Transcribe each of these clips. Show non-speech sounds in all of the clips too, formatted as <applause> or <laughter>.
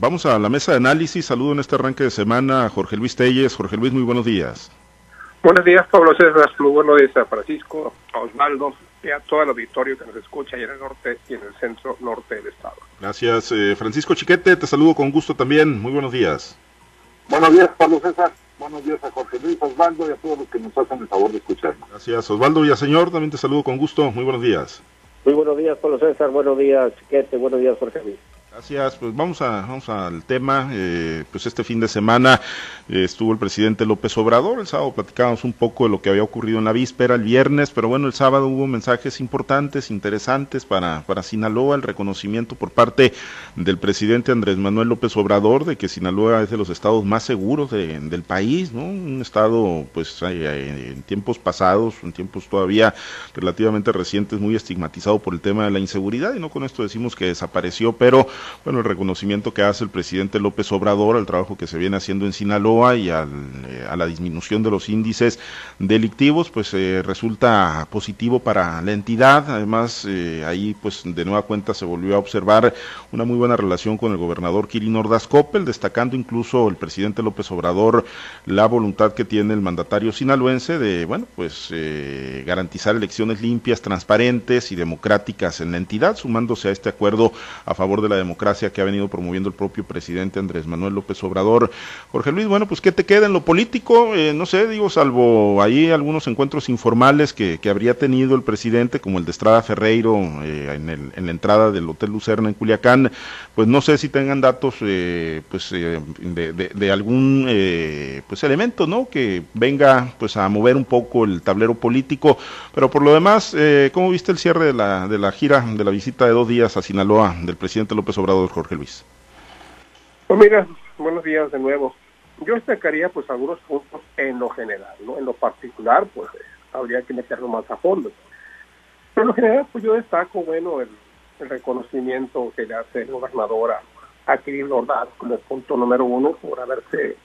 Vamos a la mesa de análisis. Saludo en este arranque de semana a Jorge Luis Telles. Jorge Luis, muy buenos días. Buenos días, Pablo César. Muy buenos días a Francisco, a Osvaldo y a todo el auditorio que nos escucha allá en el norte y en el centro norte del estado. Gracias, eh, Francisco Chiquete. Te saludo con gusto también. Muy buenos días. Buenos días, Pablo César. Buenos días a Jorge Luis, Osvaldo y a todos los que nos hacen el favor de escucharnos. Gracias, Osvaldo Villaseñor. También te saludo con gusto. Muy buenos días. Muy buenos días, Pablo César. Buenos días, Chiquete. Buenos días, Jorge Luis. Gracias, pues vamos a vamos al tema. Eh, pues este fin de semana eh, estuvo el presidente López Obrador. El sábado platicábamos un poco de lo que había ocurrido en la víspera, el viernes, pero bueno, el sábado hubo mensajes importantes, interesantes para para Sinaloa, el reconocimiento por parte del presidente Andrés Manuel López Obrador de que Sinaloa es de los estados más seguros del país, ¿no? Un estado, pues eh, en tiempos pasados, en tiempos todavía relativamente recientes, muy estigmatizado por el tema de la inseguridad y no con esto decimos que desapareció, pero bueno, el reconocimiento que hace el presidente López Obrador al trabajo que se viene haciendo en Sinaloa y al, eh, a la disminución de los índices delictivos, pues eh, resulta positivo para la entidad. Además, eh, ahí pues de nueva cuenta se volvió a observar una muy buena relación con el gobernador Kirin Ordaz Coppel, destacando incluso el presidente López Obrador la voluntad que tiene el mandatario sinaloense de, bueno, pues garantizar elecciones limpias, transparentes y democráticas en la entidad, sumándose a este acuerdo a favor de la democracia que ha venido promoviendo el propio presidente Andrés Manuel López Obrador. Jorge Luis, bueno, pues ¿qué te queda en lo político? Eh, no sé, digo, salvo ahí algunos encuentros informales que, que, habría tenido el presidente, como el de Estrada Ferreiro eh, en, el, en, la entrada del Hotel Lucerna en Culiacán, pues no sé si tengan datos eh, pues de, de, de, algún pues elemento, ¿no? Que venga pues a mover un poco el tablero político, pero por lo demás, ¿cómo viste el cierre de la, de la gira, de la visita de dos días a Sinaloa del presidente López Obrador, Jorge Luis? Pues mira, buenos días de nuevo. Yo destacaría pues algunos puntos en lo general, ¿no? En lo particular, pues habría que meterlo más a fondo. Pero en lo general, pues yo destaco, bueno, el, el reconocimiento que le hace el gobernador a, Kirin Ordaz como punto número uno por haberse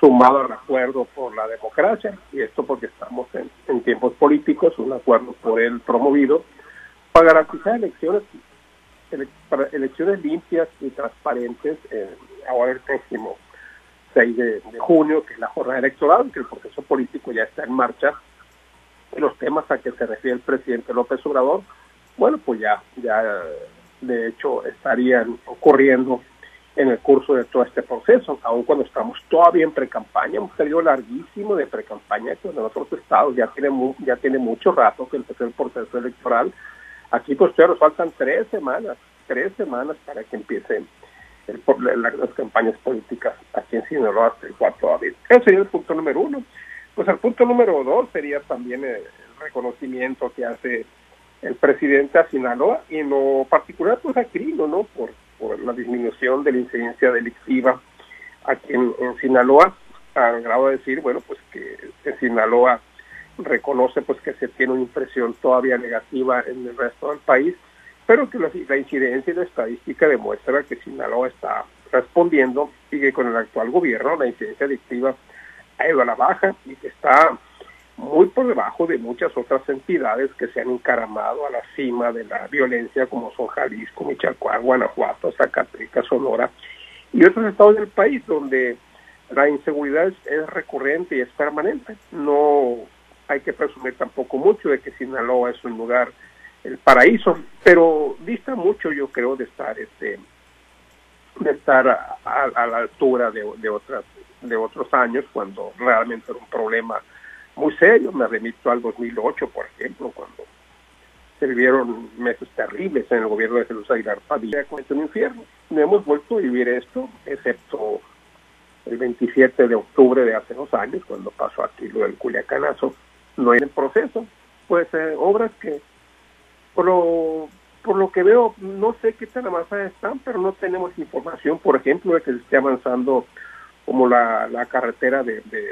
sumado al acuerdo por la democracia, y esto porque estamos en, en tiempos políticos, un acuerdo por él promovido, para garantizar elecciones para elecciones limpias y transparentes eh, ahora el próximo 6 de, junio, que es la jornada electoral, que el proceso político ya está en marcha. Los temas a que se refiere el presidente López Obrador, bueno, pues ya, ya de hecho estarían ocurriendo en el curso de todo este proceso, aun cuando estamos todavía en pre-campaña, hemos salido larguísimo de pre-campaña, que en otros estados ya tiene, ya tiene mucho rato que empezó el proceso electoral, Aquí, pues, nos faltan tres semanas, tres semanas para que empiecen las campañas políticas aquí en Sinaloa hasta el 4 de abril. Ese sería el punto número uno. Pues el punto número dos sería también el reconocimiento que hace el presidente a Sinaloa y en lo particular pues a Crino, ¿no? Por, por la disminución de la incidencia delictiva aquí en, en Sinaloa, al grado de decir, bueno, pues que en Sinaloa reconoce pues que se tiene una impresión todavía negativa en el resto del país, pero que la, incidencia y la estadística demuestra que Sinaloa está respondiendo y que con el actual gobierno la incidencia adictiva ha ido a la baja y que está muy por debajo de muchas otras entidades que se han encaramado a la cima de la violencia como son Jalisco, Michoacán, Guanajuato, Zacatecas, Sonora y otros estados del país donde la inseguridad es recurrente y es permanente. No hay que presumir tampoco mucho de que Sinaloa es un lugar, el paraíso, pero dista mucho yo creo de estar este de estar a, la altura de, de otras de otros años cuando realmente era un problema muy serio. Me remito al 2008, por ejemplo, cuando se vivieron meses terribles en el gobierno de Jesús Aguilar Padilla, como un infierno. No hemos vuelto a vivir esto, excepto el 27 de octubre de hace dos años, cuando pasó aquí lo del Culiacanazo, no hay en proceso. Pues eh, obras que, por lo, por lo que veo, no sé qué tan avanzadas están, pero no tenemos información, por ejemplo, de que se esté avanzando como la, la carretera de, de,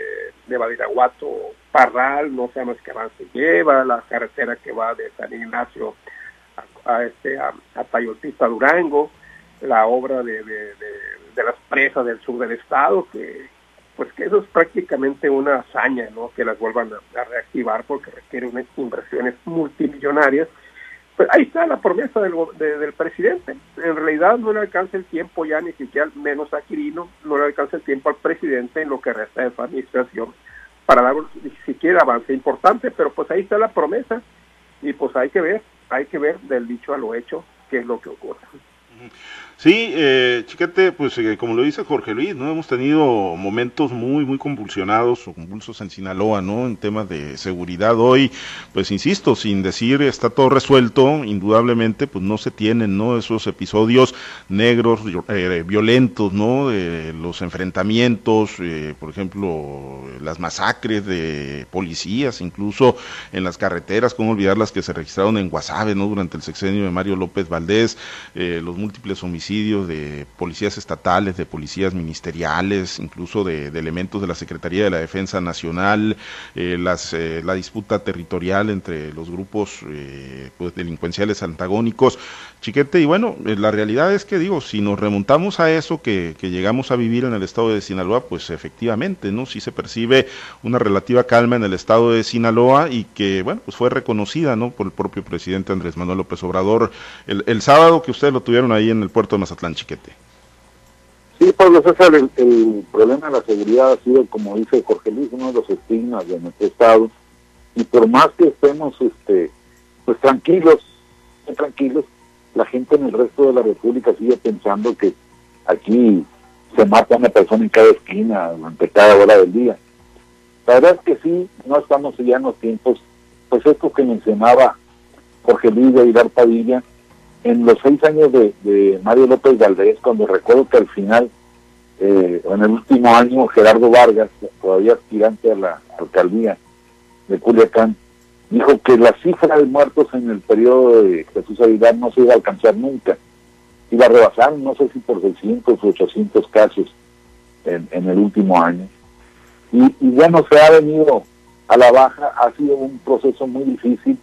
de Badiraguato, Parral, no sabemos qué avance lleva, la carretera que va de San Ignacio a, a este a, a Tayotista Durango, la obra de, de, de, las presas del sur del estado, que, pues que eso es prácticamente una hazaña, ¿no? Que las vuelvan a, reactivar porque requiere unas inversiones multimillonarias, Pues ahí está la promesa del, del presidente. En realidad no le alcanza el tiempo ya ni siquiera, menos a Quirino, no le alcanza el tiempo al presidente en lo que resta de su administración para dar ni siquiera avance importante, pero pues ahí está la promesa y pues hay que ver, hay que ver del dicho a lo hecho qué es lo que ocurre. Sí, eh, chiquete, pues eh, como lo dice Jorge Luis, ¿no? Hemos tenido momentos muy, muy convulsionados o convulsos en Sinaloa, ¿no? En temas de seguridad hoy, pues insisto, sin decir está todo resuelto, indudablemente, pues no se tienen, ¿no? Esos episodios negros, eh, violentos, ¿no? De los enfrentamientos, eh, por ejemplo, las masacres de policías, incluso en las carreteras, cómo olvidar las que se registraron en Guasave, ¿no? Durante el sexenio de Mario López Valdés, los múltiples homicidios de policías estatales, de policías ministeriales, incluso de, elementos de la Secretaría de la Defensa Nacional, eh, las, eh, la disputa territorial entre los grupos eh, pues, delincuenciales antagónicos. Chiquete, y bueno, la realidad es que digo, si nos remontamos a eso que, que, llegamos a vivir en el estado de Sinaloa, pues efectivamente, ¿no? Sí se percibe una relativa calma en el estado de Sinaloa y que, bueno, pues fue reconocida, ¿no? Por el propio presidente Andrés Manuel López Obrador el, el sábado que ustedes lo tuvieron ahí en el puerto Mazatlán Chiquete. Sí, Pablo César, el, problema de la seguridad ha sido, como dice Jorge Luis, uno de los estigmas de nuestro Estado. Y por más que estemos este, pues tranquilos, tranquilos, la gente en el resto de la República sigue pensando que aquí se mata una persona en cada esquina durante cada hora del día. La verdad es que sí, no estamos ya en los tiempos, pues esto que mencionaba Jorge Luis de Aguilar Padilla, en los seis años de, Mario López Valdés, cuando recuerdo que al final, eh, en el último año, Gerardo Vargas, todavía aspirante a la alcaldía de Culiacán, dijo que la cifra de muertos en el periodo de Jesús Aguilar no se iba a alcanzar nunca. Iba a rebasar, no sé si por 600 o 800 casos en, el último año. Y, y bueno, se ha venido a la baja, ha sido un proceso muy difícil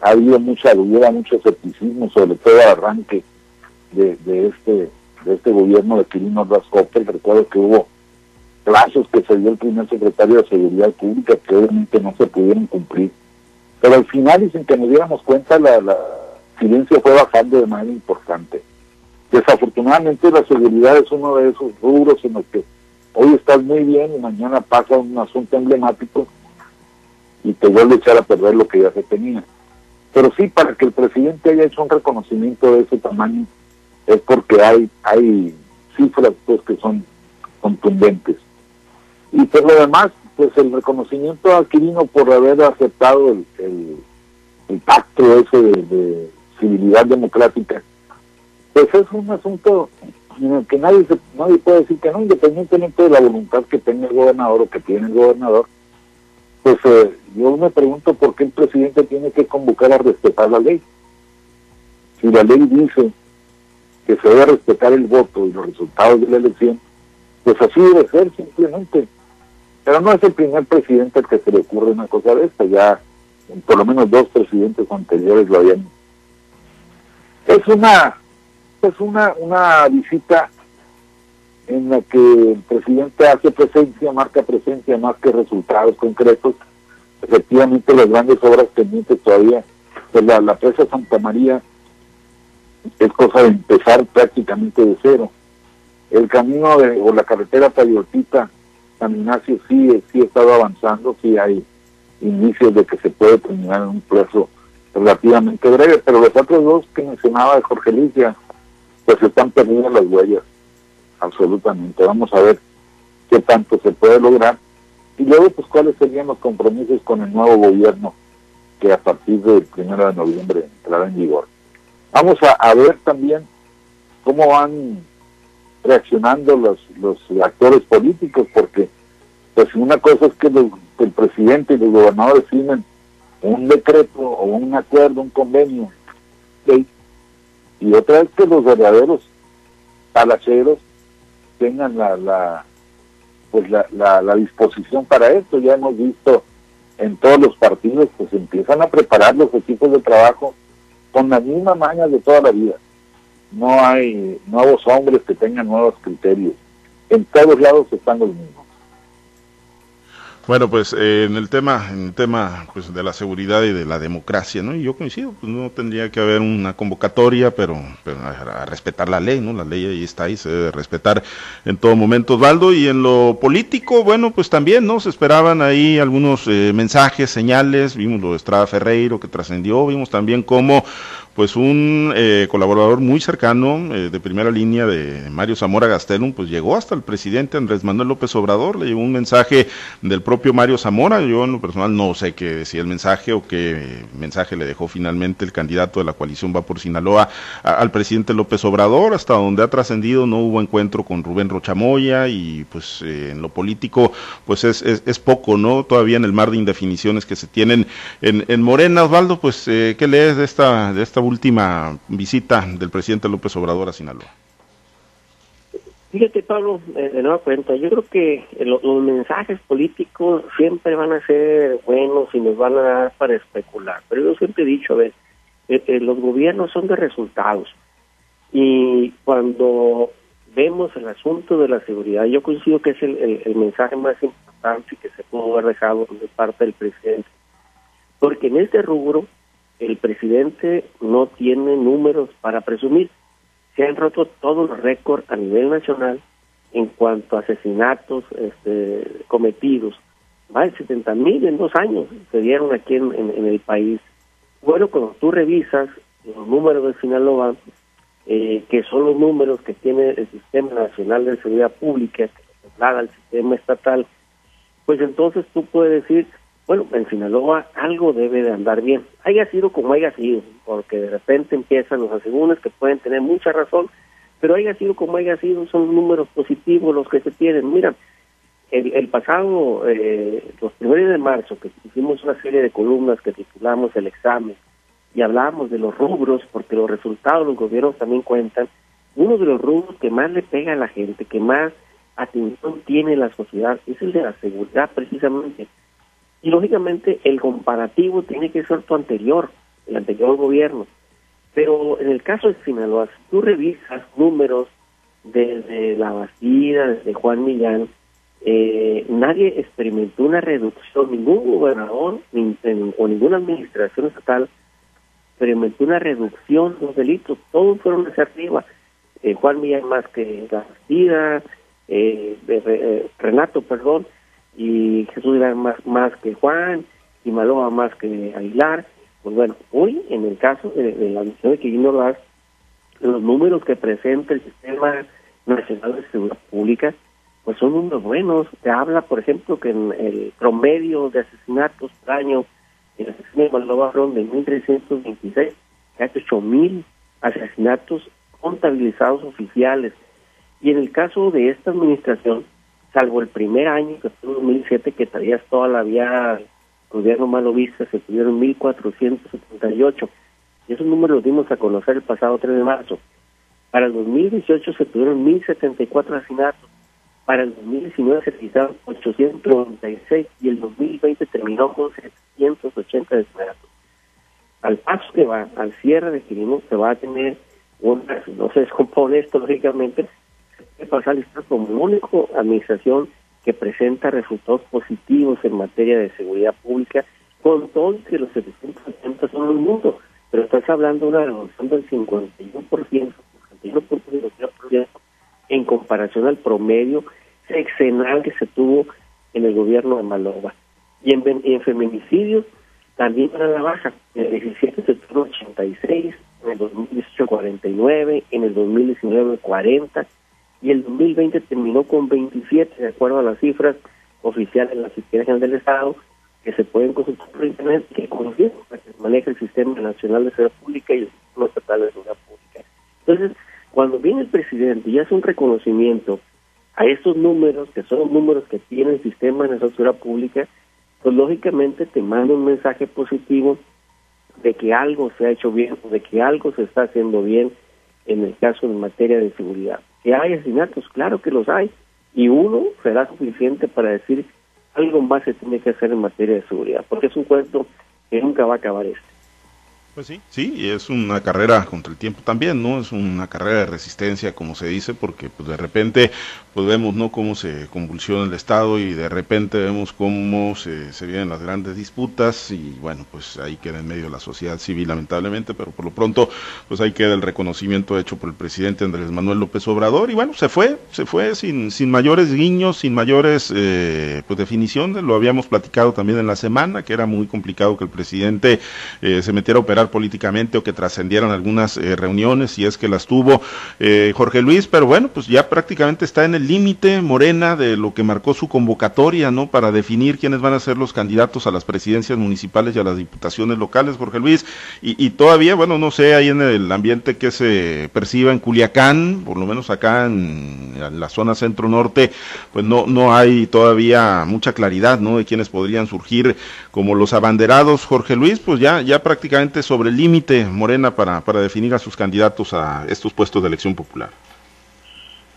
ha habido mucha duda, mucho escepticismo, sobre todo el arranque de, este de este gobierno de Quirino Rascopel. Recuerdo que hubo plazos que se dio el primer secretario de Seguridad Pública que obviamente no se pudieron cumplir. Pero al final, dicen que nos diéramos cuenta, la, la silencio fue bajando de manera importante. Desafortunadamente la seguridad es uno de esos rubros en los que hoy estás muy bien y mañana pasa un asunto emblemático y te vuelve a echar a perder lo que ya se tenía. Pero sí, para que el presidente haya hecho un reconocimiento de ese tamaño, es porque hay, hay cifras pues que son contundentes. Y por lo demás, pues el reconocimiento a Quirino por haber aceptado el, el, pacto ese de, civilidad democrática, pues es un asunto en el que nadie, nadie puede decir que no, independientemente de la voluntad que tenga el gobernador o que tiene el gobernador, pues eh, yo me pregunto por qué el presidente tiene que convocar a respetar la ley. Si la ley dice que se debe respetar el voto y los resultados de la elección, pues así debe ser simplemente. Pero no es el primer presidente al que se le ocurre una cosa de esta, ya por lo menos dos presidentes anteriores lo habían. Es una, es una, una visita en la que el presidente hace presencia, marca presencia más que resultados concretos. Efectivamente, las grandes obras pendientes todavía, la, la presa Santa María es cosa de empezar prácticamente de cero. El camino de, o la carretera Tayotita, San Ignacio sí, sí ha estado avanzando, sí hay indicios de que se puede terminar en un plazo relativamente breve, pero los otros dos que mencionaba Jorge Licia, pues están perdiendo las huellas absolutamente. Vamos a ver qué tanto se puede lograr y luego pues cuáles serían los compromisos con el nuevo gobierno que a partir del primero de noviembre entrará en vigor. Vamos a, ver también cómo van reaccionando los, los actores políticos, porque pues una cosa es que, el presidente y los gobernadores firmen un decreto o un acuerdo, un convenio, y otra es que los verdaderos talacheros tengan la, la pues la, la, disposición para esto. Ya hemos visto en todos los partidos, pues empiezan a preparar los equipos de trabajo con la misma maña de toda la vida. No hay nuevos hombres que tengan nuevos criterios. En todos lados están los mismos. Bueno, pues eh, en el tema, en el tema pues de la seguridad y de la democracia, ¿no? Y yo coincido, pues no tendría que haber una convocatoria, pero, pero a, respetar la ley, ¿no? La ley ahí está ahí, se debe respetar en todo momento, Osvaldo. Y en lo político, bueno, pues también, ¿no? Se esperaban ahí algunos eh, mensajes, señales, vimos lo de Estrada Ferreiro que trascendió, vimos también cómo pues un eh, colaborador muy cercano eh, de primera línea de Mario Zamora Gastelum, pues llegó hasta el presidente Andrés Manuel López Obrador, le llevó un mensaje del propio Mario Zamora, yo en lo personal no sé qué decía el mensaje o qué mensaje le dejó finalmente el candidato de la coalición Va por Sinaloa al presidente López Obrador, hasta donde ha trascendido no hubo encuentro con Rubén Rochamoya y pues eh, en lo político pues es, es, poco, ¿no? Todavía en el mar de indefiniciones que se tienen en, en Morena, Osvaldo, pues ¿qué lees de esta, de esta última visita del presidente López Obrador a Sinaloa? Fíjate, Pablo, eh, de nueva cuenta, yo creo que los, mensajes políticos siempre van a ser buenos y nos van a dar para especular. Pero yo siempre he dicho, a ver, eh, eh, los gobiernos son de resultados. Y cuando vemos el asunto de la seguridad, yo coincido que es el, el mensaje más importante que se pudo haber dejado de parte del presidente. Porque en este rubro el presidente no tiene números para presumir. Se han roto todos los récords a nivel nacional en cuanto a asesinatos este, cometidos. Más de 70 mil en dos años se dieron aquí en, el país. Bueno, cuando tú revisas los números de Sinaloa, eh, que son los números que tiene el Sistema Nacional de Seguridad Pública, que traslada al sistema estatal, pues entonces tú puedes decir bueno, en Sinaloa algo debe de andar bien, haya sido como haya sido, porque de repente empiezan los asegúnes que pueden tener mucha razón, pero haya sido como haya sido, son números positivos los que se tienen. Mira, el, pasado, eh, los primeros de marzo, que hicimos una serie de columnas que titulamos El examen y hablábamos de los rubros, porque los resultados los gobiernos también cuentan, uno de los rubros que más le pega a la gente, que más atención tiene la sociedad, es el de la seguridad precisamente. Y lógicamente el comparativo tiene que ser tu anterior, el anterior gobierno. Pero en el caso de Sinaloa, si tú revisas números desde La Bastida, desde Juan Millán, eh, nadie experimentó una reducción, ningún gobernador ni, o ninguna administración estatal experimentó una reducción de los delitos, todos fueron hacia arriba. Eh, Juan Millán más que La Bastida, eh, Renato, perdón, y Jesús era más, más que Juan y Maloa más que Aguilar. Pues bueno, hoy en el caso de, la misión de Quirino Ordaz, los números que presenta el Sistema Nacional de Seguridad Pública, pues son números buenos. Te habla, por ejemplo, que en el promedio de asesinatos por año en la sección de Maloa de 1.326, casi 8.000 asesinatos contabilizados oficiales. Y en el caso de esta administración, salvo el primer año, que fue 2007, que traías toda la vía gobierno malo vista, se tuvieron 1.478. Y esos números los dimos a conocer el pasado 3 de marzo. Para el 2018 se tuvieron 1.074 asesinatos. Para el 2019 se registraron 896 y el 2020 terminó con 780 asesinatos. Al paso que va, al cierre de Quirino, se va a tener una, no se descompone <laughs> esto lógicamente, pasar está como única administración que presenta resultados positivos en materia de seguridad pública, con todo que los 780 son el mundo, pero estás hablando de una reducción del 51%, 51% en comparación al promedio sexenal que se tuvo en el gobierno de Malova. Y en, en feminicidios también para la baja. En el 17 se tuvo 86, en el 2018 49, en el 2019 40 y el 2020 terminó con 27, de acuerdo a las cifras oficiales de la Fiscalía General del Estado, que se pueden consultar por Internet, que conocen, que maneja el Sistema Nacional de Seguridad Pública y el Sistema Estatal de Seguridad Pública. Entonces, cuando viene el presidente y hace un reconocimiento a estos números, que son los números que tiene el Sistema de Seguridad Pública, pues lógicamente te manda un mensaje positivo de que algo se ha hecho bien, de que algo se está haciendo bien en el caso en materia de seguridad. ¿Que hay asesinatos? Claro que los hay. Y uno será suficiente para decir algo más se tiene que hacer en materia de seguridad, porque es un cuento que nunca va a acabar este. Pues sí, sí, y es una carrera contra el tiempo también, ¿no? Es una carrera de resistencia, como se dice, porque pues de repente pues vemos, ¿no? Cómo se convulsiona el Estado y de repente vemos cómo se, vienen las grandes disputas y bueno, pues ahí queda en medio la sociedad civil, lamentablemente, pero por lo pronto, pues ahí queda el reconocimiento hecho por el presidente Andrés Manuel López Obrador y bueno, se fue, se fue sin, sin mayores guiños, sin mayores eh, pues definiciones, lo habíamos platicado también en la semana, que era muy complicado que el presidente eh, se metiera a operar políticamente o que trascendieran algunas eh, reuniones, si es que las tuvo eh, Jorge Luis, pero bueno, pues ya prácticamente está en el límite Morena de lo que marcó su convocatoria, ¿no? Para definir quiénes van a ser los candidatos a las presidencias municipales y a las diputaciones locales, Jorge Luis, y, todavía, bueno, no sé, ahí en el ambiente que se perciba en Culiacán, por lo menos acá en, en la zona centro-norte, pues no, no hay todavía mucha claridad, ¿no? De quiénes podrían surgir como los abanderados, Jorge Luis, pues ya, ya prácticamente sobre el límite Morena para, para definir a sus candidatos a estos puestos de elección popular.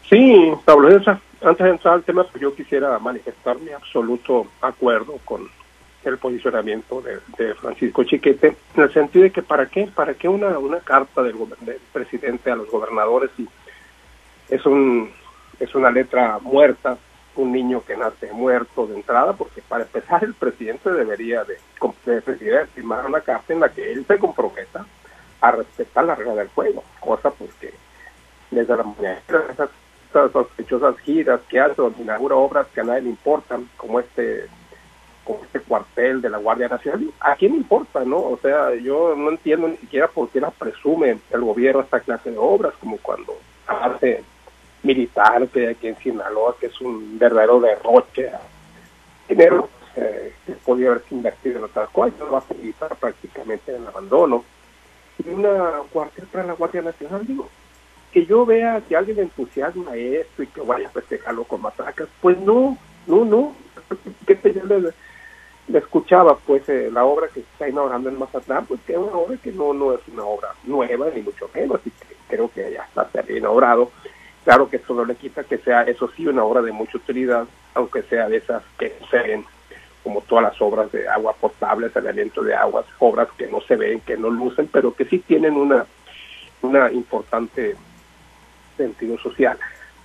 Sí, Pablo, antes de entrar al tema, pues yo quisiera manifestar mi absoluto acuerdo con el posicionamiento de, Francisco Chiquete, en el sentido de que para qué, para qué una, una carta del, del presidente a los gobernadores y es un es una letra muerta, un niño que nace muerto de entrada, porque para empezar el presidente debería de, de firmar una carta en la que él se comprometa a respetar la regla del juego, cosa pues que desde la mañana esas, sospechosas giras que hace donde inaugura obras que a nadie le importan, como este como este cuartel de la Guardia Nacional, ¿a quién importa, no? O sea, yo no entiendo ni siquiera por qué la presume el gobierno esta clase de obras, como cuando hace militar que aquí en Sinaloa, que es un verdadero derroche dinero eh, que podía haberse invertido en otras cosas, va a facilitar prácticamente en el abandono. Y una cuartel para la Guardia Nacional, digo, que yo vea que alguien entusiasma esto y que vaya a festejarlo con matracas, pues no, no, no. que yo le, le, escuchaba pues eh, la obra que se está inaugurando en Mazatlán, pues que es una obra que no, no es una obra nueva, ni mucho menos, y que creo que ya está inaugurado Claro que eso no le quita que sea, eso sí, una obra de mucha utilidad, aunque sea de esas que se ven, como todas las obras de agua potable, saneamiento de aguas, obras que no se ven, que no lucen, pero que sí tienen una, una importante sentido social.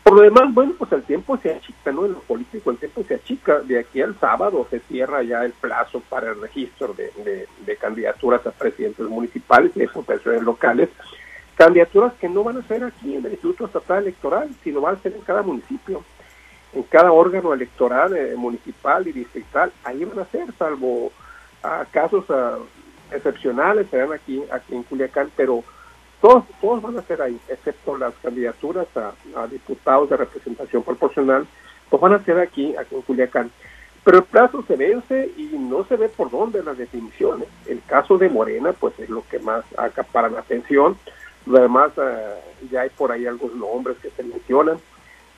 Por lo demás, bueno, pues el tiempo se achica, ¿no? En lo político el tiempo se achica. De aquí al sábado se cierra ya el plazo para el registro de, de, candidaturas a presidentes municipales y de diputaciones locales candidaturas que no van a ser aquí en el Instituto Estatal Electoral, sino van a ser en cada municipio, en cada órgano electoral eh, municipal y distrital, ahí van a ser, salvo a casos excepcionales, serán aquí, aquí en Culiacán, pero todos, todos van a ser ahí, excepto las candidaturas a, diputados de representación proporcional, pues van a ser aquí, aquí en Culiacán. Pero el plazo se vence y no se ve por dónde las definiciones. El caso de Morena, pues es lo que más acapara la atención Además, eh, ya hay por ahí algunos nombres que se mencionan,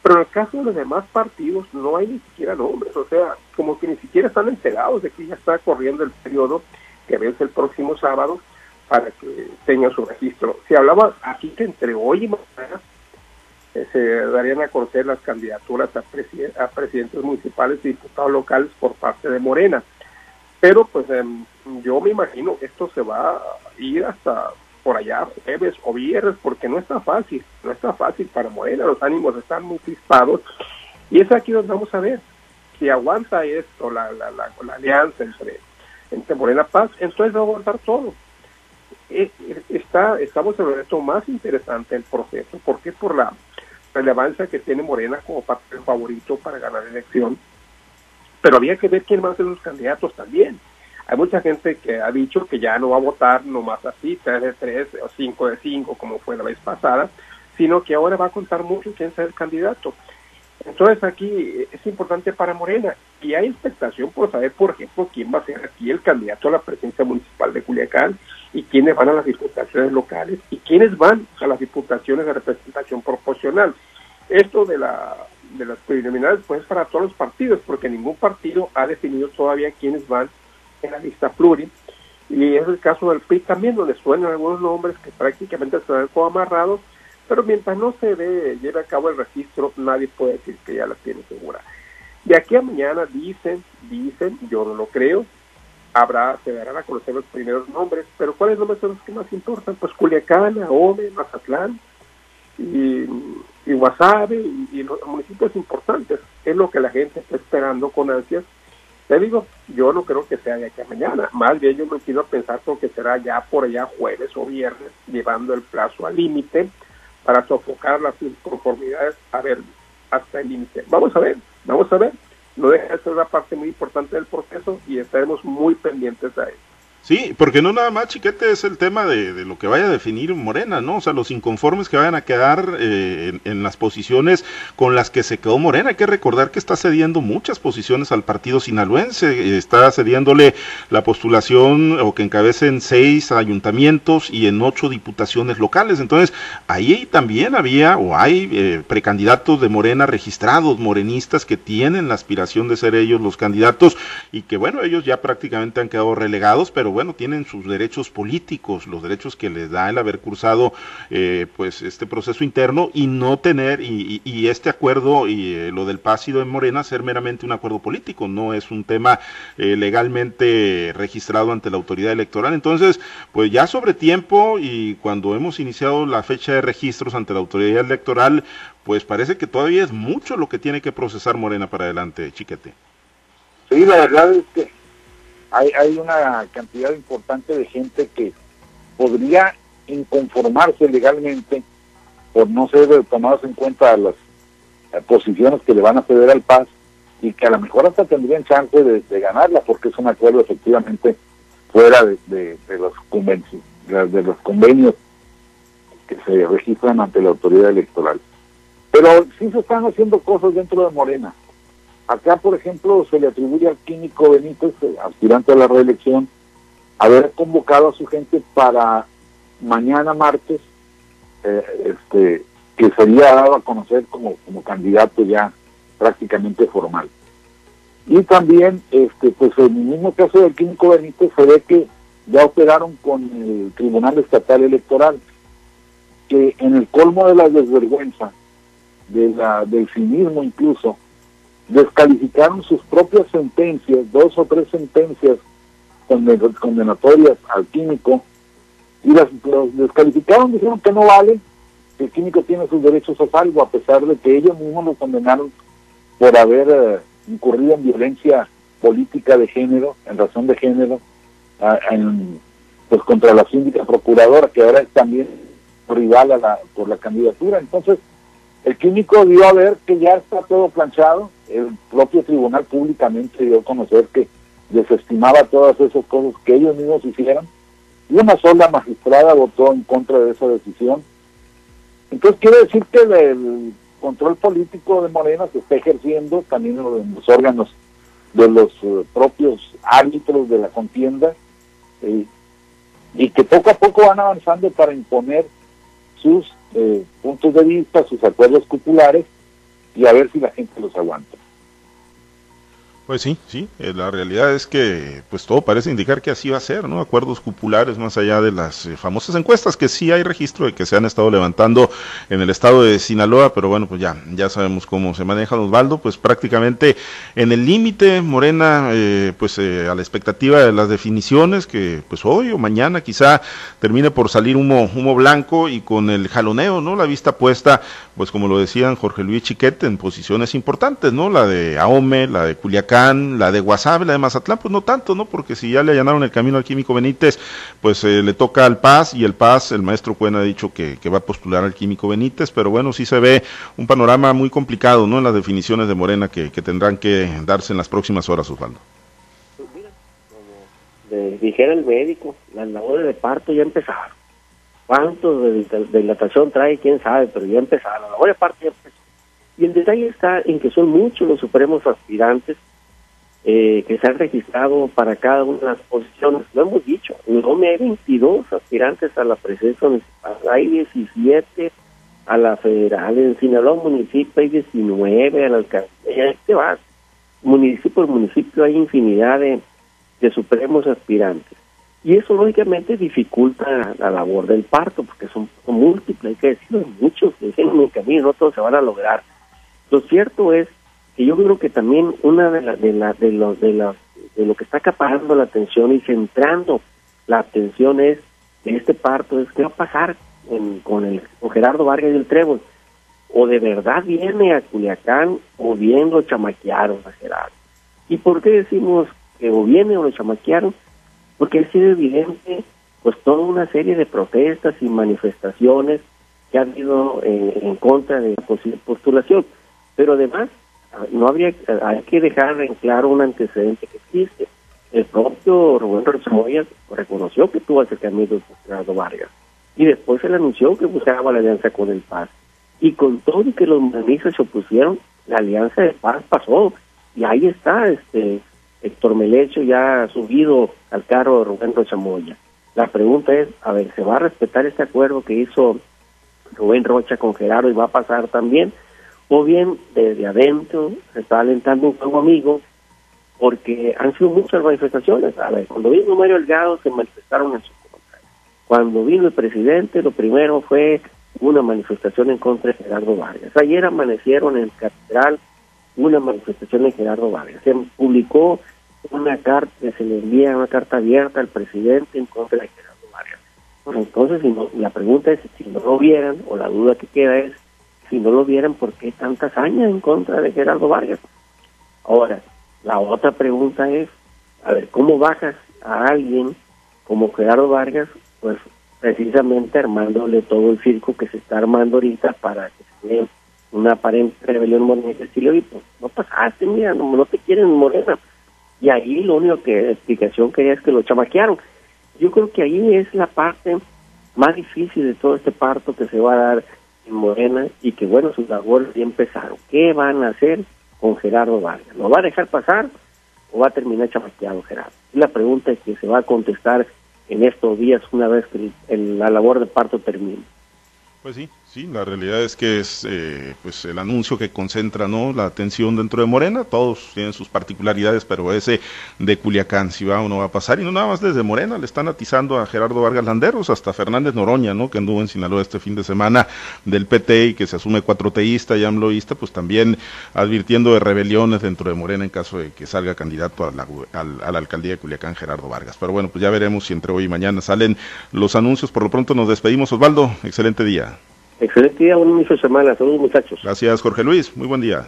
pero en el caso de los demás partidos no hay ni siquiera nombres, o sea, como que ni siquiera están enterados de que ya está corriendo el periodo que vence el próximo sábado para que tengan su registro. Se hablaba aquí que entre hoy y mañana eh, se darían a conocer las candidaturas a, a presidentes municipales y diputados locales por parte de Morena. Pero pues em, yo me imagino que esto se va a ir hasta por allá jueves o viernes, porque no está fácil, no está fácil para Morena, los ánimos están muy crispados, y es aquí donde vamos a ver si aguanta esto, la, la, la, la alianza entre, entre Morena Paz, entonces va a aguantar todo. Eh, está, estamos en el momento más interesante del proceso, porque por la relevancia que tiene Morena como partido favorito para ganar la elección, pero había que ver quién va a ser los candidatos también hay mucha gente que ha dicho que ya no va a votar nomás así, 3 de 3 o 5 de 5, como fue la vez pasada, sino que ahora va a contar mucho quién sea el candidato. Entonces aquí es importante para Morena y hay expectación por saber, por ejemplo, quién va a ser aquí el candidato a la presidencia municipal de Culiacán y quiénes van a las diputaciones locales y quiénes van a las diputaciones de representación proporcional. Esto de la de las preliminares pues para todos los partidos porque ningún partido ha definido todavía quiénes van en la lista pluri. Y es el caso del PRI también, donde suenan algunos nombres que prácticamente se dan como amarrados, pero mientras no se ve, lleve a cabo el registro, nadie puede decir que ya la tiene segura. De aquí a mañana dicen, dicen, yo no lo creo, habrá, se darán a conocer los primeros nombres, pero ¿cuáles nombres son los que más importan? Pues Culiacán, Ahome, Mazatlán y, y Guasave y, los municipios importantes. Es lo que la gente está esperando con ansias. Te digo, yo no creo que sea de aquí a mañana, más bien yo me quiero pensar que será ya por allá jueves o viernes, llevando el plazo al límite para sofocar las inconformidades a ver hasta el límite. Vamos a ver, vamos a ver no deja de ser una parte muy importante del proceso y estaremos muy pendientes de él. Sí, porque no nada más, chiquete, es el tema de, lo que vaya a definir Morena, ¿no? O sea, los inconformes que vayan a quedar eh, en, las posiciones con las que se quedó Morena. Hay que recordar que está cediendo muchas posiciones al partido sinaloense, está cediéndole la postulación o que encabecen seis ayuntamientos y en ocho diputaciones locales. Entonces, ahí también había o hay eh, precandidatos de Morena registrados, morenistas que tienen la aspiración de ser ellos los candidatos y que, bueno, ellos ya prácticamente han quedado relegados, pero bueno, tienen sus derechos políticos, los derechos que les da el haber cursado eh, pues este proceso interno y no tener, y, este acuerdo y eh, lo del y de Morena ser meramente un acuerdo político, no es un tema eh, legalmente registrado ante la autoridad electoral. Entonces, pues ya sobre tiempo y cuando hemos iniciado la fecha de registros ante la autoridad electoral, pues parece que todavía es mucho lo que tiene que procesar Morena para adelante, chiquete. Sí, la verdad es que hay, hay una cantidad importante de gente que podría inconformarse legalmente por no ser tomados en cuenta las, posiciones que le van a ceder al paz y que a lo mejor hasta tendrían chance de, ganarla porque es un acuerdo efectivamente fuera de, los convenios, de los convenios que se registran ante la autoridad electoral. Pero sí se están haciendo cosas dentro de Morena. Acá, por ejemplo, se le atribuye al químico Benítez, eh, aspirante a la reelección, haber convocado a su gente para mañana martes, eh, este, que sería dado a conocer como, como candidato ya prácticamente formal. Y también, este, pues en el mismo caso del químico Benítez, se ve que ya operaron con el Tribunal Estatal Electoral, que en el colmo de la desvergüenza, de la, del cinismo incluso, descalificaron sus propias sentencias, dos o tres sentencias condenatorias al químico, y las los descalificaron, dijeron que no vale, que el químico tiene sus derechos a salvo, a pesar de que ellos mismos lo condenaron por haber eh, incurrido en violencia política de género, en razón de género, pues contra la síndica procuradora, que ahora es también rival a la, por la candidatura. Entonces, el químico dio a ver que ya está todo planchado, el propio tribunal públicamente dio a conocer que desestimaba todas esas cosas que ellos mismos hicieron, y una sola magistrada votó en contra de esa decisión. Entonces quiere decir que el control político de Morena se está ejerciendo también en los órganos de los eh, propios árbitros de la contienda, eh, y que poco a poco van avanzando para imponer sus eh, puntos de vista, sus acuerdos cupulares y a ver si la gente los aguanta. Pues sí, sí, eh, la realidad es que pues todo parece indicar que así va a ser, ¿no? Acuerdos cupulares más allá de las eh, famosas encuestas que sí hay registro de que se han estado levantando en el estado de Sinaloa, pero bueno, pues ya ya sabemos cómo se maneja Osvaldo, pues prácticamente en el límite Morena eh, pues a la expectativa de las definiciones que pues hoy o mañana quizá termine por salir humo humo blanco y con el jaloneo, ¿no? La vista puesta pues como lo decían Jorge Luis Chiquete en posiciones importantes, ¿no? La de Ahome, la de Culiacán la de Guasave, la de Mazatlán, pues no tanto, ¿no? Porque si ya le allanaron el camino al químico Benítez, pues eh, le toca al Paz y el Paz, el maestro Cuen ha dicho que, va a postular al químico Benítez, pero bueno, sí se ve un panorama muy complicado, ¿no? En las definiciones de Morena que, tendrán que darse en las próximas horas, Osvaldo. Pues mira, como dijera el médico, las labores de parto ya empezaron. ¿Cuántos de dilatación trae? ¿Quién sabe? Pero ya empezaron. La labor de parto ya empezó. Y el detalle está en que son muchos los supremos aspirantes eh, que se han registrado para cada una de las posiciones. Lo hemos dicho, no me hay 22 aspirantes a la presidencia municipal, hay 17 a la federal, en Sinaloa municipio hay 19, a la alcaldía, este va, municipio por municipio hay infinidad de, supremos aspirantes. Y eso lógicamente dificulta la labor del parto, porque son, múltiples, hay que decirlo, muchos que en el camino, no todos se van a lograr. Lo cierto es y yo creo que también una de, las de, la, de, los, de, las, este, lo que está acaparando la atención y centrando la atención es de este parto es qué va a pasar con el con Gerardo Vargas y el Trébol o de verdad viene a Culiacán o bien lo chamaquearon a Gerardo. ¿Y por qué decimos que o viene o lo chamaquearon? Porque ha sido evidente pues toda una serie de protestas y manifestaciones que han ido eh, en contra de la posible postulación. Pero además, no habría hay que dejar en claro un antecedente que existe. El propio Rubén Rosamoya reconoció que tuvo acercamiento con Gerardo Vargas y después se anunció que buscaba la alianza con el Paz. Y con todo y que los manistas se opusieron, la alianza de paz pasó. Y ahí está este Héctor Melecho ya subido al carro de Rubén Rocha Moya. La pregunta es, a ver, ¿se va a respetar este acuerdo que hizo Rubén Rocha con Gerardo y va a pasar también? O bien, desde adentro se está alentando un juego amigo porque han sido muchas manifestaciones. A ver, cuando vino Mario Delgado se manifestaron en su contra. Cuando vino el presidente, lo primero fue una manifestación en contra de Gerardo Vargas. Ayer amanecieron en Catedral una manifestación de Gerardo Vargas. Se publicó una carta, se le envía una carta abierta al presidente en contra de Gerardo Vargas. entonces, si la pregunta es, si no lo vieran, o la duda que queda es, si no lo vieran, ¿por qué tanta hazaña en contra de Gerardo Vargas? Ahora, la otra pregunta es, a ver, ¿cómo bajas a alguien como Gerardo Vargas? Pues precisamente armándole todo el circo que se está armando ahorita para que se dé una aparente rebelión morena y pues no pasaste, mira, no, no te quieren morena. Y ahí lo único que explicación quería es que lo chamaquearon. Yo creo que ahí es la parte más difícil de todo este parto que se va a dar en Morena y que bueno, sus labores ya empezaron. ¿Qué van a hacer con Gerardo Vargas? ¿Lo va a dejar pasar o va a terminar chamaqueado Gerardo? La pregunta es que se va a contestar en estos días una vez que la labor de parto termine. Pues sí, sí, la realidad es que es eh, pues el anuncio que concentra no la atención dentro de Morena, todos tienen sus particularidades, pero ese de Culiacán si va o no va a pasar, y no nada más desde Morena, le están atizando a Gerardo Vargas Landeros, hasta Fernández Noroña, ¿no? que anduvo en Sinaloa este fin de semana del PT y que se asume cuatroteísta y amloísta, pues también advirtiendo de rebeliones dentro de Morena en caso de que salga candidato a la, a la alcaldía de Culiacán Gerardo Vargas. Pero bueno, pues ya veremos si entre hoy y mañana salen los anuncios, por lo pronto nos despedimos, Osvaldo, excelente día. Excelente día, buen inicio de semana. Saludos, muchachos. Gracias, Jorge Luis. Muy buen día.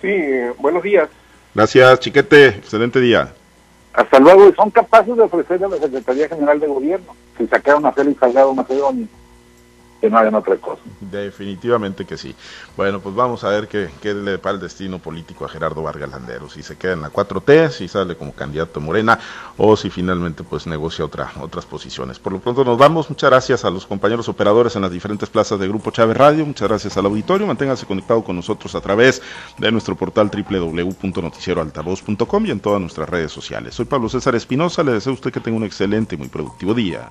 Sí, buenos días. Gracias, Chiquete. Excelente día. Hasta luego. Son capaces de ofrecerle a la Secretaría General de Gobierno si sacaron a Félix Salgado Macedonio no otra cosa. Definitivamente que sí. Bueno, pues vamos a ver qué, qué le para el destino político a Gerardo Vargas Landeros, si se queda en la 4T, si sale como candidato Morena o si finalmente pues negocia otra, otras posiciones. Por lo pronto nos vamos, muchas gracias a los compañeros operadores en las diferentes plazas de Grupo Chávez Radio, muchas gracias al auditorio, manténgase conectado con nosotros a través de nuestro portal www.noticieroaltavoz.com y en todas nuestras redes sociales. Soy Pablo César Espinosa, le deseo a usted que tenga un excelente y muy productivo día.